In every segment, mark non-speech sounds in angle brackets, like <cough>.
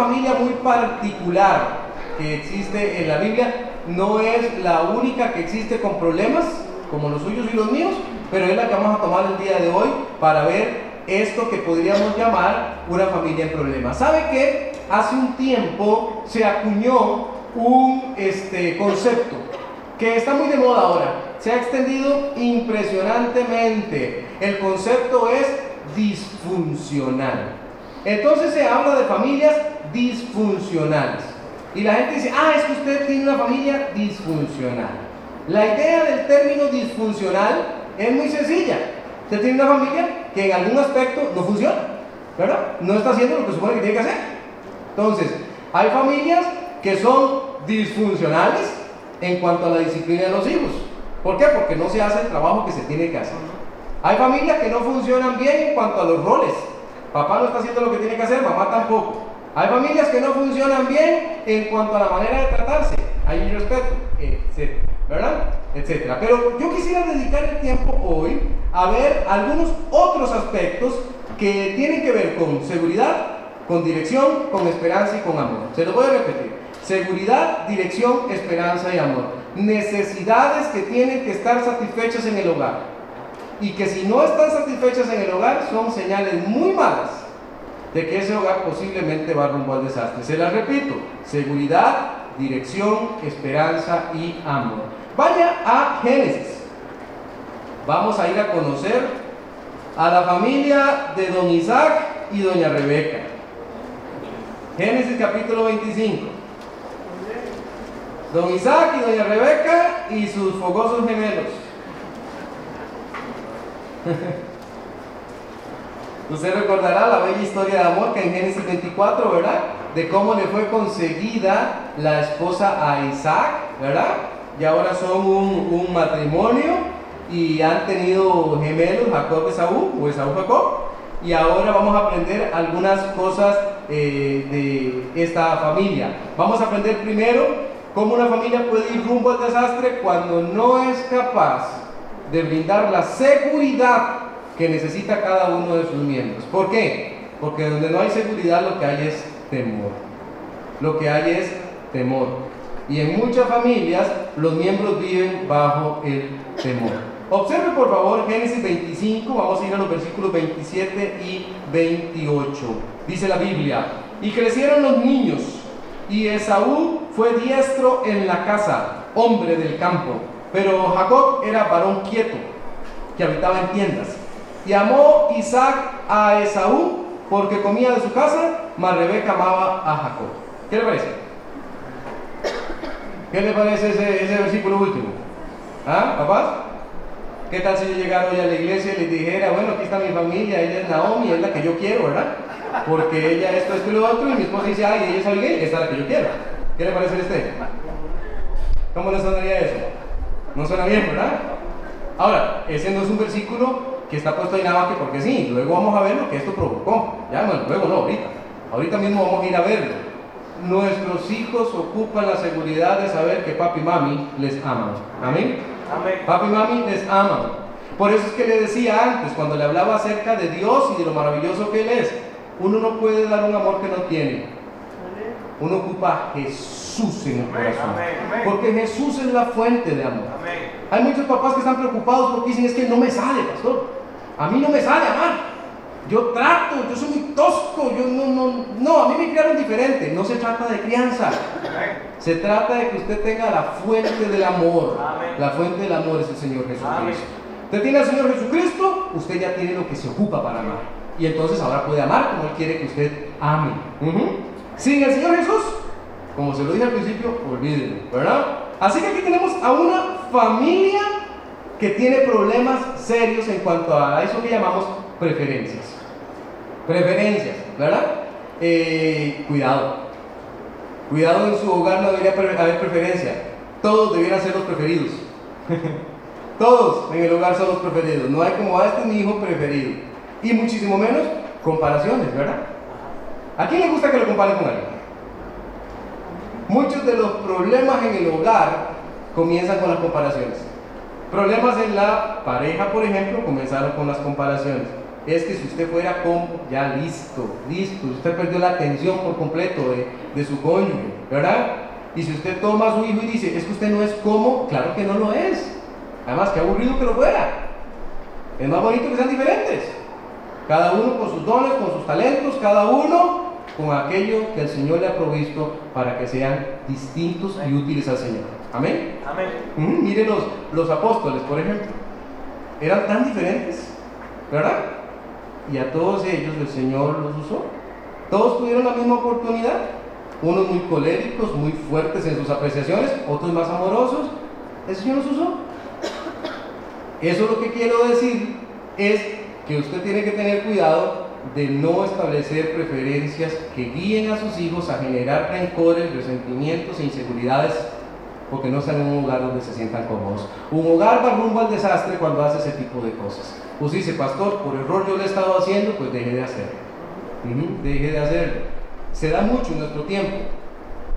familia muy particular que existe en la Biblia, no es la única que existe con problemas como los suyos y los míos, pero es la que vamos a tomar el día de hoy para ver esto que podríamos llamar una familia en problemas. ¿Sabe que hace un tiempo se acuñó un este, concepto que está muy de moda ahora? Se ha extendido impresionantemente. El concepto es disfuncional. Entonces se habla de familias disfuncionales. Y la gente dice, ah, es que usted tiene una familia disfuncional. La idea del término disfuncional es muy sencilla. Usted tiene una familia que en algún aspecto no funciona, ¿verdad? No está haciendo lo que supone que tiene que hacer. Entonces, hay familias que son disfuncionales en cuanto a la disciplina de los hijos. ¿Por qué? Porque no se hace el trabajo que se tiene que hacer. Hay familias que no funcionan bien en cuanto a los roles. Papá no está haciendo lo que tiene que hacer, mamá tampoco. Hay familias que no funcionan bien en cuanto a la manera de tratarse. Hay respeto, etcétera, ¿verdad? Etcétera. Pero yo quisiera dedicar el tiempo hoy a ver algunos otros aspectos que tienen que ver con seguridad, con dirección, con esperanza y con amor. Se los voy a repetir. Seguridad, dirección, esperanza y amor. Necesidades que tienen que estar satisfechas en el hogar. Y que si no están satisfechas en el hogar son señales muy malas de que ese hogar posiblemente va rumbo al desastre. Se las repito, seguridad, dirección, esperanza y amor. Vaya a Génesis. Vamos a ir a conocer a la familia de don Isaac y doña Rebeca. Génesis capítulo 25. Don Isaac y doña Rebeca y sus fogosos gemelos. <laughs> Usted recordará la bella historia de amor que en Génesis 24, ¿verdad? De cómo le fue conseguida la esposa a Isaac, ¿verdad? Y ahora son un, matrimonio y han tenido gemelos, Jacob Esaú, o Esaú Jacob. Y ahora vamos a aprender algunas cosas eh, de esta familia. Vamos a aprender primero cómo una familia puede ir rumbo al desastre cuando no es capaz de brindar la seguridad que necesita cada uno de sus miembros. ¿Por qué? Porque donde no hay seguridad lo que hay es temor. Lo que hay es temor. Y en muchas familias los miembros viven bajo el temor. Observe por favor Génesis 25, vamos a ir a los versículos 27 y 28. Dice la Biblia, y crecieron los niños, y Esaú fue diestro en la casa, hombre del campo, pero Jacob era varón quieto, que habitaba en tiendas. Y amó Isaac a Esaú porque comía de su casa, mas Rebeca amaba a Jacob. ¿Qué le parece? ¿Qué le parece ese, versículo último? ¿Ah, papás? ¿Qué tal si yo llegara hoy a la iglesia y les dijera, bueno, aquí está mi familia, ella es Naomi, es la que yo quiero, ¿verdad? Porque ella esto, esto y lo otro, y mi esposa dice, ay, ella es Abigail, esta es la que yo quiero. ¿Qué le parece a usted? ¿Cómo le sonaría eso? No suena bien, ¿verdad? Ahora, ese no es un versículo que está puesto ahí nada más que porque sí. Luego vamos a ver lo que esto provocó. Ya, bueno, luego no, ahorita. Ahorita mismo vamos a ir a verlo. Nuestros hijos ocupan la seguridad de saber que papi y mami les aman. Amén. Amén. Papi y mami les aman. Por eso es que le decía antes, cuando le hablaba acerca de Dios y de lo maravilloso que Él es, uno no puede dar un amor que no tiene. Uno ocupa a Jesús en el corazón. Porque Jesús es la fuente de amor. Hay muchos papás que están preocupados porque dicen, es que no me sale, pastor. A mí no me sale amar. Yo trato, yo soy muy tosco, yo no, no, no, a mí me criaron diferente. No se trata de crianza. Se trata de que usted tenga la fuente del amor. La fuente del amor es el Señor Jesucristo. Usted tiene al Señor Jesucristo, usted ya tiene lo que se ocupa para amar. Y entonces ahora puede amar como Él quiere que usted ame. Sin el Señor Jesús, como se lo dije al principio, olvídenlo, ¿verdad? Así que aquí tenemos a una familia que tiene problemas serios en cuanto a eso que llamamos preferencias. Preferencias, ¿verdad? Eh, cuidado. Cuidado en su hogar no debería haber preferencia. Todos debieran ser los preferidos. <laughs> Todos en el hogar son los preferidos. No hay como, a este es mi hijo preferido. Y muchísimo menos comparaciones, ¿verdad? ¿A quién le gusta que lo comparen con alguien? Muchos de los problemas en el hogar comienzan con las comparaciones. Problemas en la pareja, por ejemplo, comenzaron con las comparaciones. es que si usted fuera como, ya listo, listo, usted perdió la atención por completo de, de su cónyuge, ¿verdad? Y si usted toma a su hijo y dice, es que usted no es como, claro que no lo es. Además, qué aburrido que lo fuera. Es más bonito que sean diferentes. Cada uno con sus dones, con sus talentos, cada uno con aquello que el Señor le ha provisto para que sean distintos y útiles al Señor. Amén. Amén. Miren los, los apóstoles, por ejemplo. Eran tan diferentes, ¿verdad? Y a todos ellos el Señor los usó. Todos tuvieron la misma oportunidad. Unos muy coléricos, muy fuertes en sus apreciaciones, otros más amorosos. El Señor los usó. Eso lo que quiero decir es que usted tiene que tener cuidado de no establecer preferencias que guíen a sus hijos a generar rencores, resentimientos e inseguridades porque no están en un hogar donde se sientan cómodos. Un hogar va rumbo al desastre cuando hace ese tipo de cosas. Pues dice, pastor, por error yo lo he estado haciendo, pues deje de hacerlo. deje de hacerlo. Se da mucho en nuestro tiempo.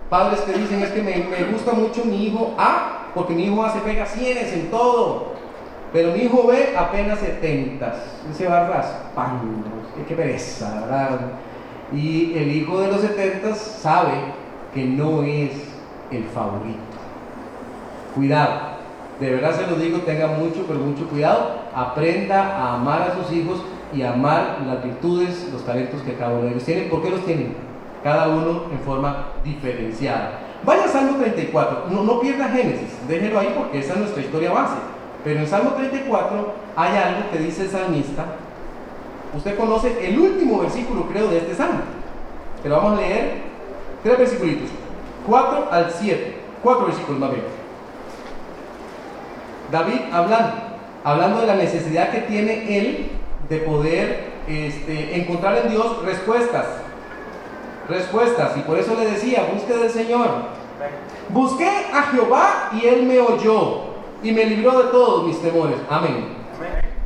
Padres que dicen, es que me, me gusta mucho mi hijo A, porque mi hijo A se pega cienes en todo. Pero mi hijo B apenas 70. Ese va raspando. Qué pereza, ¿verdad? Y el hijo de los 70 sabe que no es el favorito. Cuidado. De verdad se lo digo, tenga mucho, pero mucho cuidado. Aprenda a amar a sus hijos y amar las virtudes, los talentos que cada uno de ellos tiene. ¿Por qué los tienen? Cada uno en forma diferenciada. Vaya Salmo 34. No, no pierda Génesis. Déjelo ahí porque esa es nuestra historia base. Pero en Salmo 34 hay algo que dice el salmista. Usted conoce el último versículo, creo, de este salmo. Pero vamos a leer tres versículos. 4 al 7. Cuatro versículos más bien. David hablando, hablando de la necesidad que tiene él de poder este, encontrar en Dios respuestas. Respuestas. Y por eso le decía, busque del Señor. Busqué a Jehová y él me oyó y me libró de todos mis temores. Amén.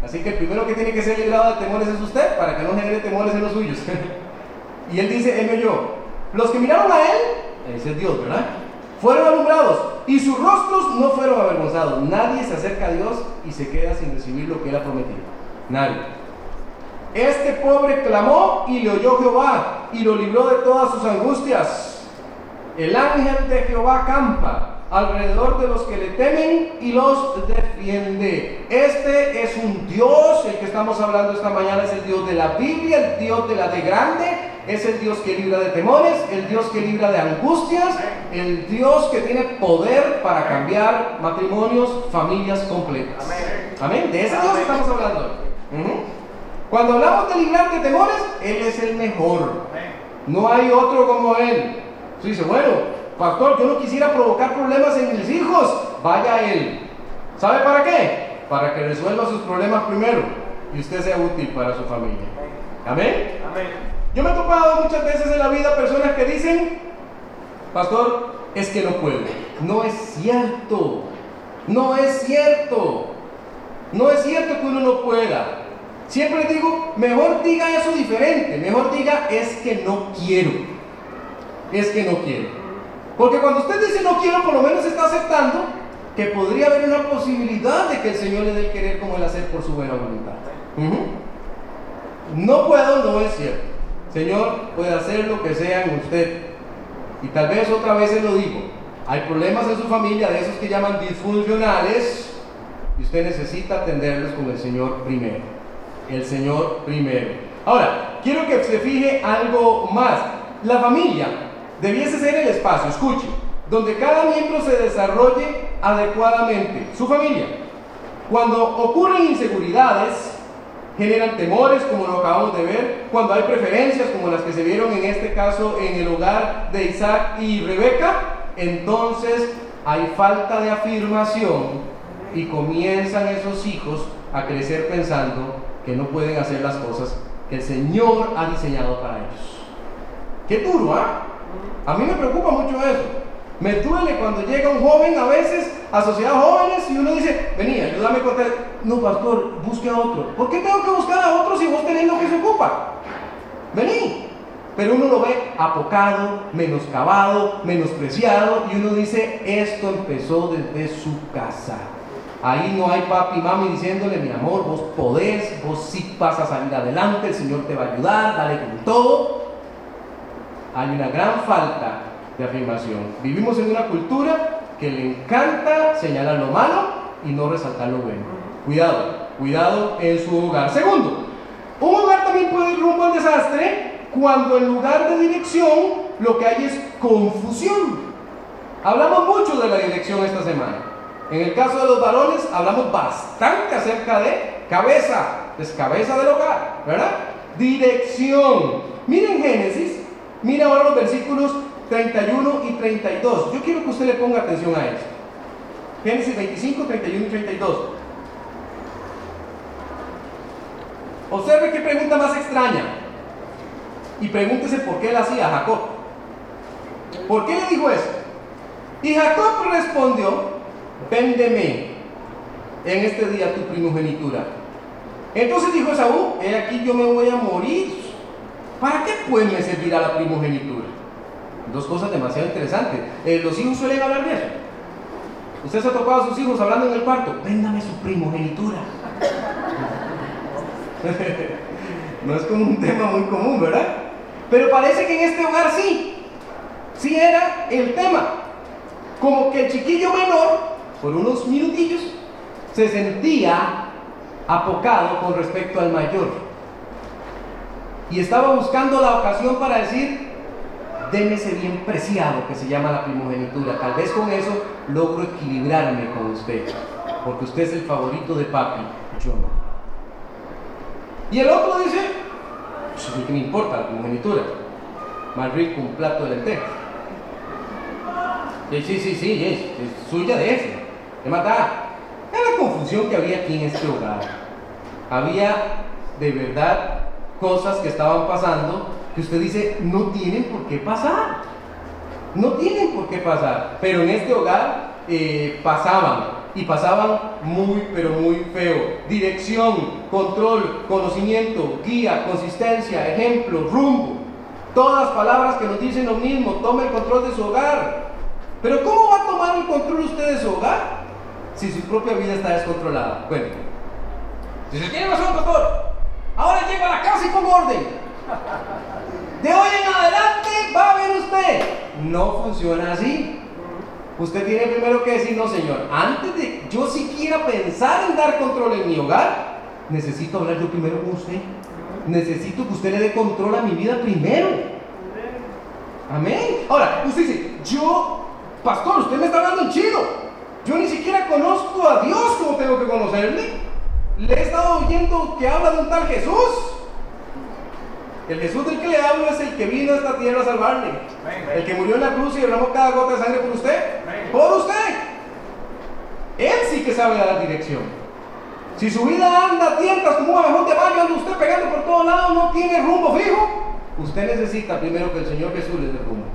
Así que el primero que tiene que ser librado de temores es usted, para que no genere temores en los suyos. <laughs> y él dice, él me oyó. Los que miraron a él, ese es Dios, ¿verdad? Fueron alumbrados y sus rostros no fueron avergonzados. Nadie se acerca a Dios y se queda sin recibir lo que él ha prometido. Nadie. Este pobre clamó y le oyó Jehová y lo libró de todas sus angustias. El ángel de Jehová campa alrededor de los que le temen y los defiende. Este es un Dios, el que estamos hablando esta mañana es el Dios de la Biblia, el Dios de la de grande, es el Dios que libra de temores, el Dios que libra de angustias, el Dios que tiene poder para cambiar matrimonios, familias completas. Amén. De ese Dios estamos hablando. Cuando hablamos de librar de temores, Él es el mejor. No hay otro como Él. Usted dice, bueno, Pastor, yo no quisiera provocar problemas en mis hijos. Vaya a Él. ¿Sabe para qué? Para que resuelva sus problemas primero y usted sea útil para su familia. Amén. Amén. Yo me he topado muchas veces en la vida personas que dicen, Pastor, es que no puedo. No es cierto. No es cierto. No es cierto que uno no pueda. Siempre digo, mejor diga eso diferente. Mejor diga, es que no quiero. Es que no quiero. Porque cuando usted dice no quiero, por lo menos está aceptando que podría haber una posibilidad de que el Señor le dé el querer como el hacer por su buena voluntad. No puedo, no es cierto. Señor puede hacer lo que sea en usted. Y tal vez otra vez se lo digo. Hay problemas en su familia, de esos que llaman disfuncionales, y usted necesita atenderlos con el Señor primero. El Señor primero. Ahora, quiero que se fije algo más. La familia debiese ser el espacio, escuche, donde cada miembro se desarrolle adecuadamente. Su familia. Cuando ocurren inseguridades, generan temores, como lo acabamos de ver, cuando hay preferencias, como las que se vieron en este caso en el hogar de Isaac y Rebeca, entonces hay falta de afirmación y comienzan esos hijos a crecer pensando que no pueden hacer las cosas que el Señor ha diseñado para ellos. Qué duro, ¿ah? A mí me preocupa mucho eso. Me duele cuando llega un joven a veces a sociedad jóvenes y uno dice, vení, ayúdame a contar. No, pastor, busque a otro. ¿Por qué tengo que buscar a otro si vos tenés lo que se ocupa? Vení. Pero uno lo ve apocado, menoscabado, menospreciado y uno dice, esto empezó desde su casa. Ahí no hay papi y mami diciéndole, mi amor, vos podés, vos sí vas a salir adelante, el Señor te va a ayudar, dale con todo. Hay una gran falta de afirmación. Vivimos en una cultura que le encanta señalar lo malo y no resaltar lo bueno. Cuidado, cuidado en su hogar. Segundo, un hogar también puede ir rumbo al desastre cuando en lugar de dirección lo que hay es confusión. Hablamos mucho de la dirección esta semana. En el caso de los varones hablamos bastante acerca de cabeza, descabeza del hogar, ¿verdad? Dirección. Miren Génesis, miren ahora los versículos 31 y 32. Yo quiero que usted le ponga atención a esto. Génesis 25, 31 y 32. Observe qué pregunta más extraña. Y pregúntese por qué él hacía Jacob. ¿Por qué le dijo eso? Y Jacob respondió, véndeme en este día tu primogenitura. Entonces dijo Esaú, he aquí yo me voy a morir. ¿Para qué pues me servirá la primogenitura? Dos cosas demasiado interesantes. Eh, los hijos suelen hablar de eso. Usted se ha tocado a sus hijos hablando en el cuarto, véndame su primogenitura. <laughs> no es como un tema muy común, ¿verdad? Pero parece que en este hogar sí. Sí era el tema. Como que el chiquillo menor por unos minutillos, se sentía apocado con respecto al mayor. Y estaba buscando la ocasión para decir, déme ese bien preciado que se llama la primogenitura. Tal vez con eso logro equilibrarme con usted, porque usted es el favorito de papi, yo no. Y el otro dice, pues ¿qué me importa la primogenitura? Más rico un plato de lentejas. Sí, sí, sí, sí, es, es suya de ese de matar. Era la confusión que había aquí en este hogar. Había de verdad cosas que estaban pasando que usted dice no tienen por qué pasar. No tienen por qué pasar. Pero en este hogar eh, pasaban y pasaban muy, pero muy feo. Dirección, control, conocimiento, guía, consistencia, ejemplo, rumbo. Todas palabras que nos dicen lo mismo. Tome el control de su hogar. Pero ¿cómo va a tomar el control usted de su hogar? si su propia vida está descontrolada? Bueno, si se tiene razón, pastor, ahora llego a la casa y pongo orden. De hoy en adelante va a ver usted. No funciona así. Usted tiene primero que decir, no, señor, antes de yo siquiera pensar en dar control en mi hogar, necesito hablar yo primero con usted. Necesito que usted le dé control a mi vida primero. Amén. Ahora, usted dice, yo, pastor, usted me está hablando en chino. Yo ni siquiera conozco a Dios como tengo que conocerle. Le he estado oyendo que habla de un tal Jesús. El Jesús del que le hablo es el que vino a esta tierra a salvarle. El que murió en la cruz y derramó cada gota de sangre por usted. Por usted. Él sí que sabe dar dirección. Si su vida anda tientas como un abejón de baño, anda usted pegando por todos lados, no tiene rumbo fijo, usted necesita primero que el Señor Jesús le dé rumbo.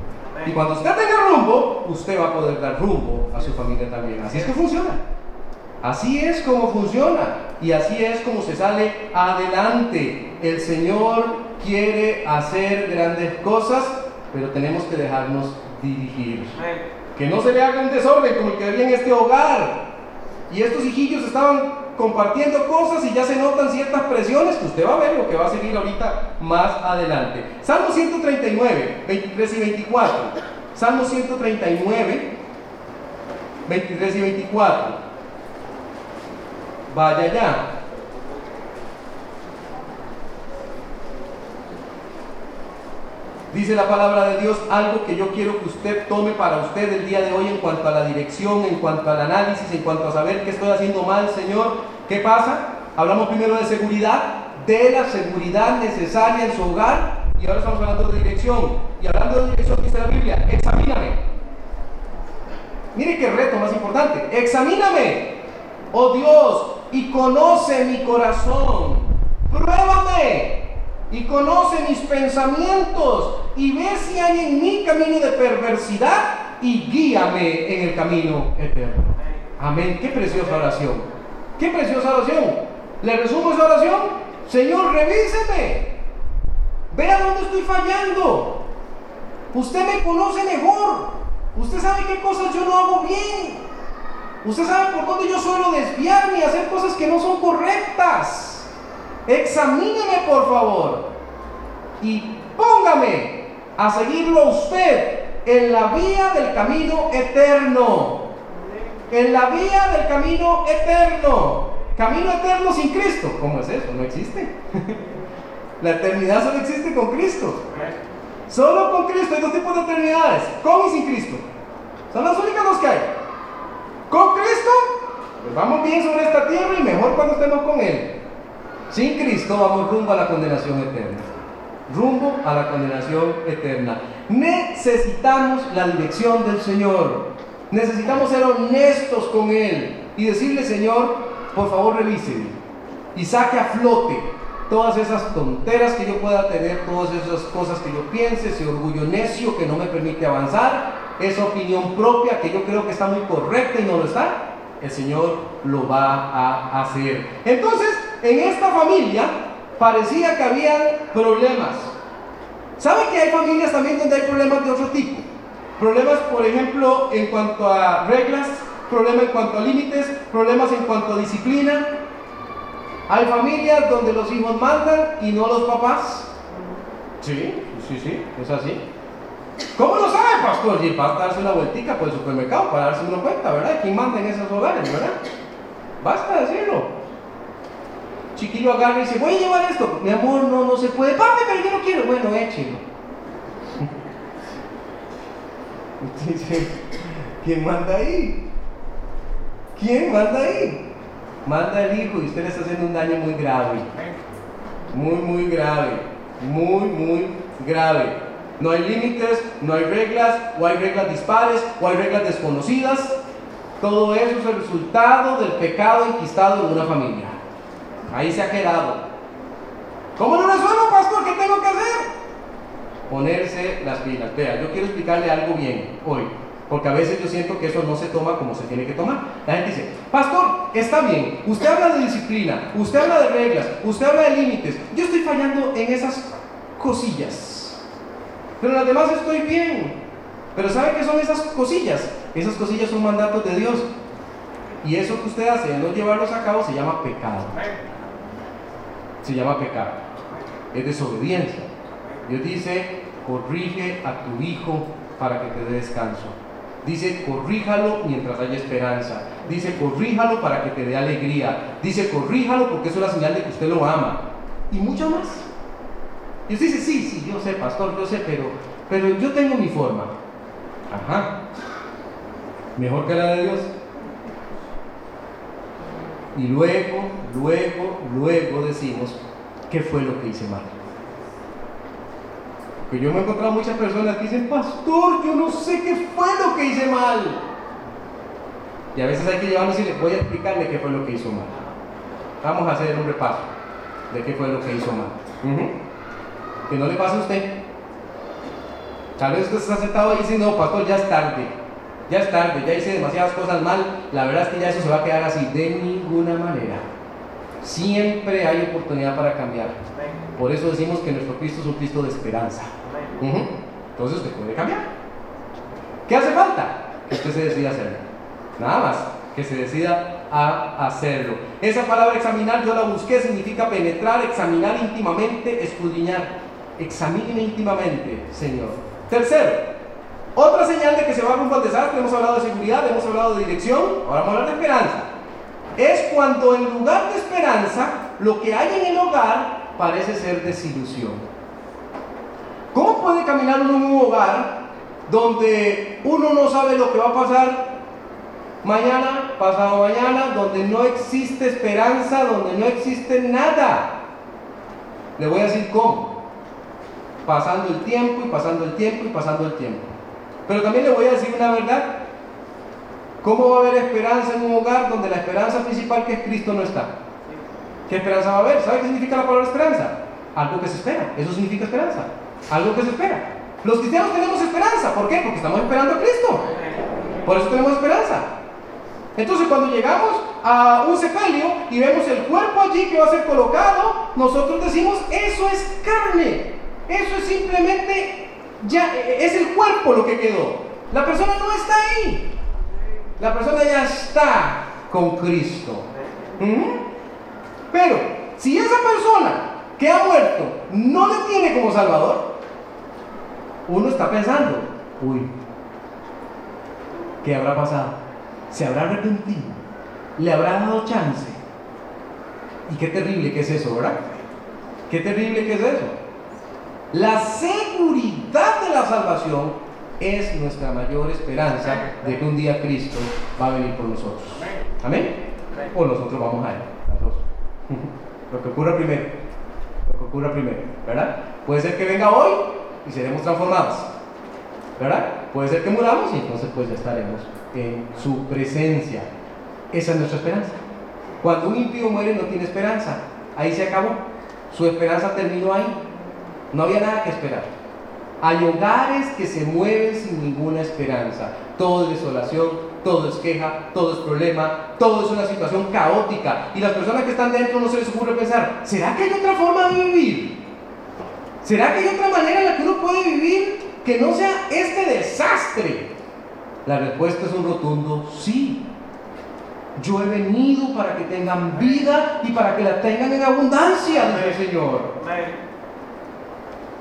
Y cuando usted tenga rumbo, usted va a poder dar rumbo a su familia también. Así es que funciona. Así es como funciona. Y así es como se sale adelante. El Señor quiere hacer grandes cosas, pero tenemos que dejarnos dirigir. Que no se le haga un desorden como el que había en este hogar. Y estos hijillos estaban compartiendo cosas y ya se notan ciertas presiones que usted va a ver lo que va a seguir ahorita más adelante. Salmo 139, 23 y 24. Salmo 139, 23 y 24. Vaya ya. Dice la palabra de Dios algo que yo quiero que usted tome para usted el día de hoy en cuanto a la dirección, en cuanto al análisis, en cuanto a saber qué estoy haciendo mal, Señor. ¿Qué pasa? Hablamos primero de seguridad, de la seguridad necesaria en su hogar y ahora estamos hablando de dirección. Y hablando de dirección dice la Biblia, examíname. Mire qué reto más importante, examíname, oh Dios, y conoce mi corazón. Pruébame y conoce mis pensamientos y ve si hay en mí camino de perversidad y guíame en el camino eterno. Amén. Qué preciosa oración. Qué preciosa oración. Le resumo esa oración. Señor, revíseme. Vea dónde estoy fallando. Usted me conoce mejor. Usted sabe qué cosas yo no hago bien. Usted sabe por dónde yo suelo desviarme y hacer cosas que no son correctas. Examíneme, por favor. Y póngame a seguirlo usted en la vía del camino eterno. En la vía del camino eterno. Camino eterno sin Cristo. ¿Cómo es eso? No existe. <laughs> la eternidad solo existe con Cristo. Solo con Cristo hay dos tipos de eternidades, con y sin Cristo. Son las únicas dos que hay. Pues vamos bien sobre esta tierra y mejor cuando estemos con Él. Sin Cristo vamos rumbo a la condenación eterna. Rumbo a la condenación eterna. Necesitamos la dirección del Señor. Necesitamos ser honestos con Él y decirle, Señor, por favor revíseme y saque a flote todas esas tonteras que yo pueda tener, todas esas cosas que yo piense, ese orgullo necio que no me permite avanzar, esa opinión propia que yo creo que está muy correcta y no lo está, el Señor lo va a hacer. Entonces, en esta familia parecía que había problemas. ¿Sabe que hay familias también donde hay problemas de otro tipo? Problemas, por ejemplo, en cuanto a reglas, problemas en cuanto a límites, problemas en cuanto a disciplina, hay familias donde los hijos mandan y no los papás. Sí, sí, sí, es así. ¿Cómo lo sabe, pastor? Y basta darse una vueltica por el supermercado para darse una cuenta, ¿verdad? ¿Quién manda en esos hogares, verdad? Basta decirlo. Chiquillo agarra y dice, voy a llevar esto. Mi amor, no, no se puede. Papi, pero yo no quiero. Bueno, échelo. <laughs> ¿quién manda ahí? ¿Quién manda ahí? manda el hijo y usted le está haciendo un daño muy grave. Muy, muy grave. Muy, muy grave. No hay límites, no hay reglas, o hay reglas dispares, o hay reglas desconocidas. Todo eso es el resultado del pecado enquistado en una familia. Ahí se ha quedado. ¿Cómo lo resuelvo, pastor? ¿Qué tengo que hacer? Ponerse las pilas. Vea, yo quiero explicarle algo bien hoy. Porque a veces yo siento que eso no se toma como se tiene que tomar. La gente dice, pastor, está bien, usted habla de disciplina, usted habla de reglas, usted habla de límites. Yo estoy fallando en esas cosillas. Pero en las demás estoy bien. Pero ¿sabe qué son esas cosillas? Esas cosillas son mandatos de Dios. Y eso que usted hace no llevarlos a cabo se llama pecado. Se llama pecado. Es desobediencia. Dios dice, corrige a tu hijo para que te dé descanso. Dice, corríjalo mientras haya esperanza. Dice, corríjalo para que te dé alegría. Dice, corríjalo porque es la señal de que usted lo ama. Y mucho más. Y usted dice, sí, sí, yo sé, pastor, yo sé, pero, pero yo tengo mi forma. Ajá. Mejor que la de Dios. Y luego, luego, luego decimos, ¿qué fue lo que hice mal? Que yo me he encontrado muchas personas que dicen, pastor, yo no sé qué fue lo que hice mal. Y a veces hay que llevarlos y les voy a explicarle qué fue lo que hizo mal. Vamos a hacer un repaso de qué fue lo que hizo mal. Que no le pase a usted. Tal vez usted está sentado y dice, no, pastor, ya es tarde. Ya es tarde, ya hice demasiadas cosas mal. La verdad es que ya eso se va a quedar así. De ninguna manera. Siempre hay oportunidad para cambiar. Por eso decimos que nuestro Cristo es un Cristo de esperanza. Entonces usted puede cambiar. ¿Qué hace falta? Que usted se decida hacerlo. Nada más, que se decida a hacerlo. Esa palabra examinar yo la busqué, significa penetrar, examinar íntimamente, escudriñar. Examine íntimamente, Señor. Tercero, otra señal de que se va rumbo al desastre, hemos hablado de seguridad, hemos hablado de dirección, ahora vamos a hablar de esperanza. Es cuando en lugar de esperanza, lo que hay en el hogar parece ser desilusión. ¿Cómo puede caminar uno en un hogar donde uno no sabe lo que va a pasar mañana, pasado mañana, donde no existe esperanza, donde no existe nada? Le voy a decir cómo. Pasando el tiempo y pasando el tiempo y pasando el tiempo. Pero también le voy a decir una verdad. ¿Cómo va a haber esperanza en un hogar donde la esperanza principal que es Cristo no está? ¿Qué esperanza va a haber? ¿Sabe qué significa la palabra esperanza? Algo que se espera. Eso significa esperanza algo que se espera. Los cristianos tenemos esperanza, ¿por qué? Porque estamos esperando a Cristo. Por eso tenemos esperanza. Entonces cuando llegamos a un sepelio y vemos el cuerpo allí que va a ser colocado, nosotros decimos, eso es carne. Eso es simplemente, ya es el cuerpo lo que quedó. La persona no está ahí. La persona ya está con Cristo. Pero si esa persona que ha muerto no le tiene como Salvador, uno está pensando, uy, ¿qué habrá pasado? ¿Se habrá arrepentido? ¿Le habrá dado chance? Y qué terrible que es eso, ¿verdad? Qué terrible que es eso. La seguridad de la salvación es nuestra mayor esperanza de que un día Cristo va a venir por nosotros. Amén. O nosotros vamos a Él. <laughs> Lo que ocurra primero. Lo que ocurra primero. ¿Verdad? Puede ser que venga hoy y seremos transformados. ¿Verdad? Puede ser que muramos y entonces pues ya estaremos en su presencia. Esa es nuestra esperanza. Cuando un impío muere no tiene esperanza. Ahí se acabó. Su esperanza terminó ahí. No había nada que esperar. Hay hogares que se mueven sin ninguna esperanza. Todo es desolación, todo es queja, todo es problema, todo es una situación caótica. Y las personas que están dentro no se les ocurre pensar, ¿será que hay otra forma de vivir? ¿Será que hay otra manera en la que uno puede vivir que no sea este desastre? La respuesta es un rotundo sí. Yo he venido para que tengan vida y para que la tengan en abundancia, dice el Señor.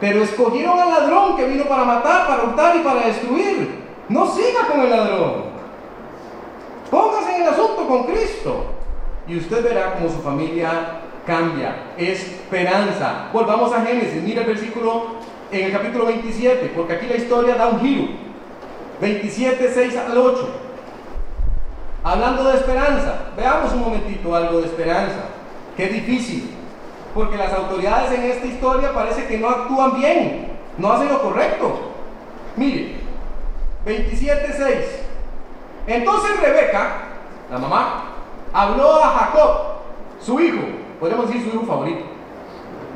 Pero escogieron al ladrón que vino para matar, para hurtar y para destruir. No siga con el ladrón. Póngase en el asunto con Cristo. Y usted verá cómo su familia cambia. Esperanza. Volvamos a Génesis. Mira el versículo en el capítulo 27, porque aquí la historia da un giro. 27, 6 al 8. Hablando de esperanza, veamos un momentito algo de esperanza. Qué difícil, porque las autoridades en esta historia parece que no actúan bien, no hacen lo correcto. Mire, 27.6. Entonces Rebeca, la mamá, habló a Jacob, su hijo, podemos decir su hijo favorito,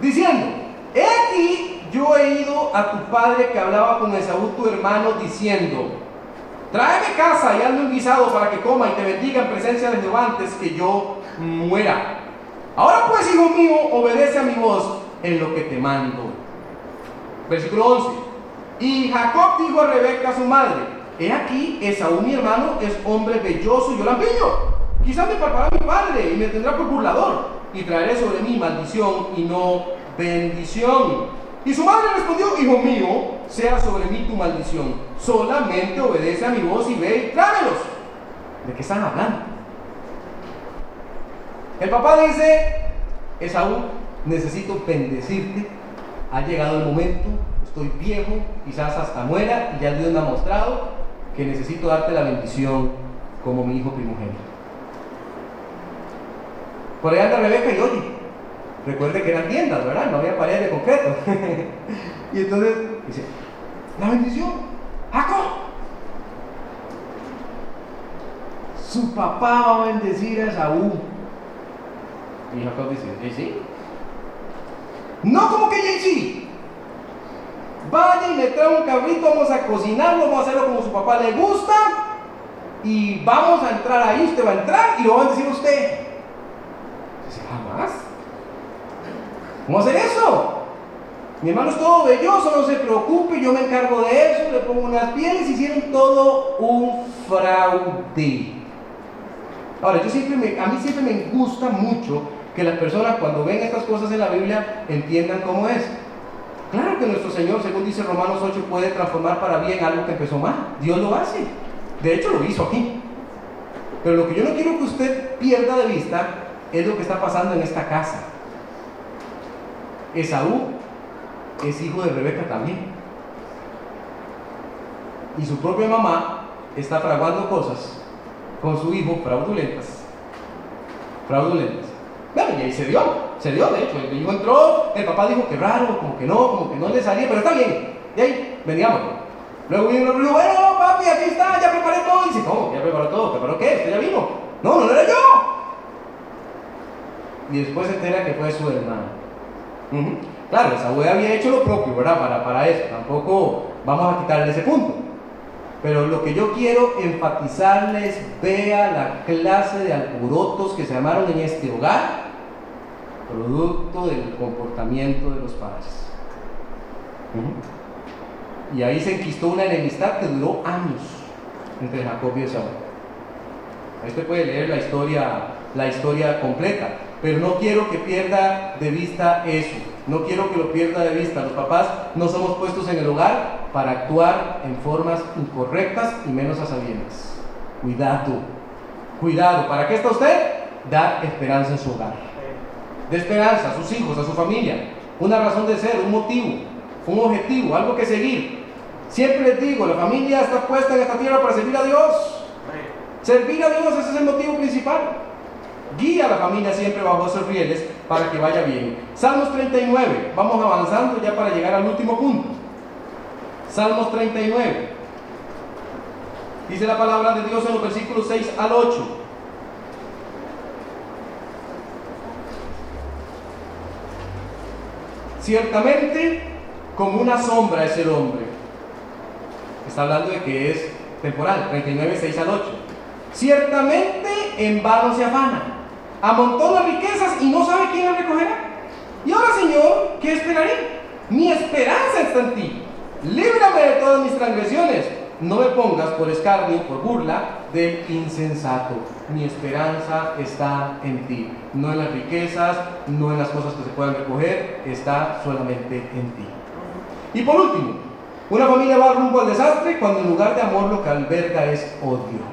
diciendo, he aquí yo he ido a tu padre que hablaba con Esaú tu hermano diciendo, tráeme casa y hazme un guisado para que coma y te bendiga en presencia de Jehová antes que yo muera. Ahora pues, hijo mío, obedece a mi voz en lo que te mando. Versículo 11. Y Jacob dijo a Rebeca, su madre, he aquí, Esaú mi hermano es hombre belloso y yo lampiño. Quizás me palpará mi padre y me tendrá por burlador y traeré sobre mí maldición y no bendición. Y su madre respondió, hijo mío, sea sobre mí tu maldición. Solamente obedece a mi voz y ve y tráemelos. ¿De qué están hablando? El papá dice, Esaú, necesito bendecirte. Ha llegado el momento, estoy viejo, quizás hasta muera, y ya Dios me ha mostrado que necesito darte la bendición como mi hijo primogénito. Por ahí anda Rebeca y oye, recuerde que eran tiendas, ¿verdad? No había paredes de concreto. <laughs> y entonces dice, la bendición, Jacob. Su papá va a bendecir a Esaú. Y Jacob dice, ¿y sí? No como que sí. Vaya y me trae un cabrito, vamos a cocinarlo, vamos a hacerlo como su papá le gusta. Y vamos a entrar ahí, usted va a entrar y lo va a decir usted. Dice, jamás. ¿Cómo hacer eso? Mi hermano es todo belloso, no se preocupe, yo me encargo de eso, le pongo unas pieles, hicieron todo un fraude. Ahora, yo siempre a mí siempre me gusta mucho que las personas cuando ven estas cosas en la Biblia entiendan cómo es. Claro que nuestro Señor, según dice Romanos 8, puede transformar para bien algo que empezó mal. Dios lo hace. De hecho, lo hizo aquí. Pero lo que yo no quiero que usted pierda de vista es lo que está pasando en esta casa. Esaú es hijo de Rebeca también. Y su propia mamá está fraguando cosas con su hijo fraudulentas. Fraudulentas. Bueno, y ahí se dio, se dio, de hecho. El hijo entró, el papá dijo que raro, como que no, como que no le salía, pero está bien. Y ahí, veníamos. Luego vino el dijo, bueno, papi, aquí está, ya preparé todo. Y dice, ¿cómo? ¿Ya preparó todo? ¿Preparó qué? ¿Usted ya vino? No, no, era yo. Y después se entera que fue su hermano. Claro, esa abuela había hecho lo propio, ¿verdad? Para, para eso. Tampoco vamos a quitarle ese punto. Pero lo que yo quiero enfatizarles, vea la clase de alborotos que se armaron en este hogar, producto del comportamiento de los padres. Y ahí se enquistó una enemistad que duró años entre Jacob y Esaú. Usted puede leer la historia, la historia completa, pero no quiero que pierda de vista eso. No quiero que lo pierda de vista. Los papás no somos puestos en el hogar para actuar en formas incorrectas y menos a sabiendas. Cuidado, cuidado. ¿Para qué está usted? Dar esperanza en su hogar. De esperanza a sus hijos, a su familia. Una razón de ser, un motivo, un objetivo, algo que seguir. Siempre les digo, la familia está puesta en esta tierra para servir a Dios. Servir a Dios ese es el motivo principal. Guía a la familia siempre bajo esos rieles para que vaya bien. Salmos 39, vamos avanzando ya para llegar al último punto. Salmos 39. Dice la palabra de Dios en los versículos 6 al 8. Ciertamente, como una sombra es el hombre. Está hablando de que es temporal, 39, 6 al 8. Ciertamente en vano se afana, amontona riquezas y no sabe quién las recogerá. Y ahora, Señor, ¿qué esperaré? Mi esperanza está en ti. Líbrame de todas mis transgresiones. No me pongas por escarnio, por burla del insensato. Mi esperanza está en ti. No en las riquezas, no en las cosas que se puedan recoger, está solamente en ti. Y por último, una familia va rumbo al desastre cuando en lugar de amor lo que alberga es odio.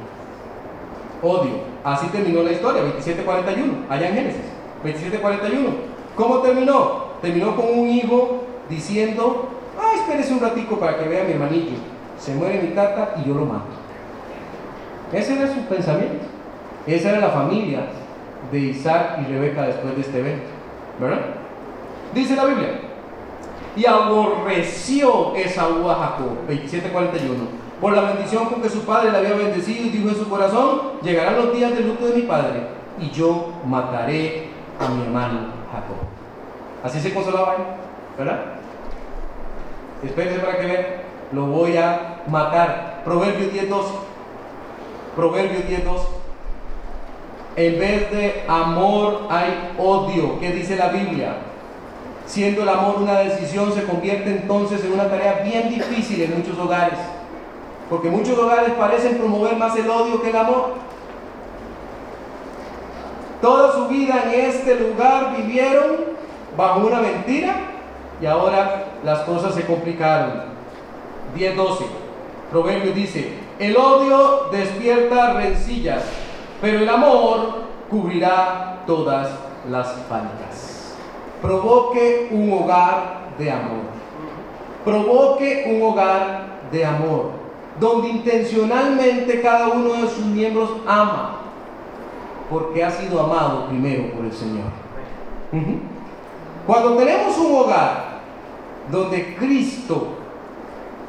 Odio. Así terminó la historia, 27:41, allá en Génesis. 27:41. ¿Cómo terminó? Terminó con un hijo diciendo, ah, espérese un ratico para que vea a mi hermanillo. Se muere mi tata y yo lo mato. Ese era su pensamiento. Esa era la familia de Isaac y Rebeca después de este evento. ¿Verdad? Dice la Biblia, y aborreció Esaú a Jacob, 27:41. Por la bendición con que su padre le había bendecido y dijo en su corazón, llegarán los días del luto de mi padre y yo mataré a mi hermano Jacob. Así se consolaba él, ¿verdad? Espérense para que vean, lo voy a matar. Proverbio 10:12. Proverbio 10:12. En vez de amor hay odio. ¿Qué dice la Biblia? Siendo el amor una decisión, se convierte entonces en una tarea bien difícil en muchos hogares. Porque muchos hogares parecen promover más el odio que el amor. Toda su vida en este lugar vivieron bajo una mentira y ahora las cosas se complicaron. 10.12. Proverbio dice, el odio despierta rencillas, pero el amor cubrirá todas las faltas. Provoque un hogar de amor. Provoque un hogar de amor, donde intencionalmente cada uno de sus miembros ama, porque ha sido amado primero por el Señor. Cuando tenemos un hogar donde Cristo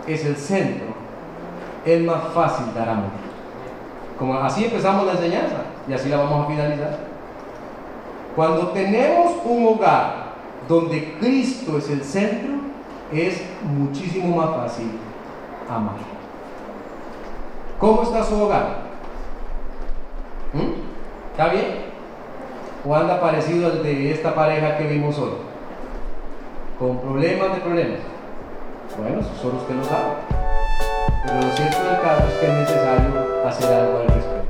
es el centro, es más fácil dar amor. Así empezamos la enseñanza y así la vamos a finalizar. Cuando tenemos un hogar donde Cristo es el centro, es muchísimo más fácil amar. ¿Cómo está su hogar? ¿Mm? ¿Está bien? ¿O anda parecido al de esta pareja que vimos hoy? ¿Con problemas de problemas? Bueno, solo usted lo sabe. Pero lo cierto del caso es que es necesario hacer algo al respecto.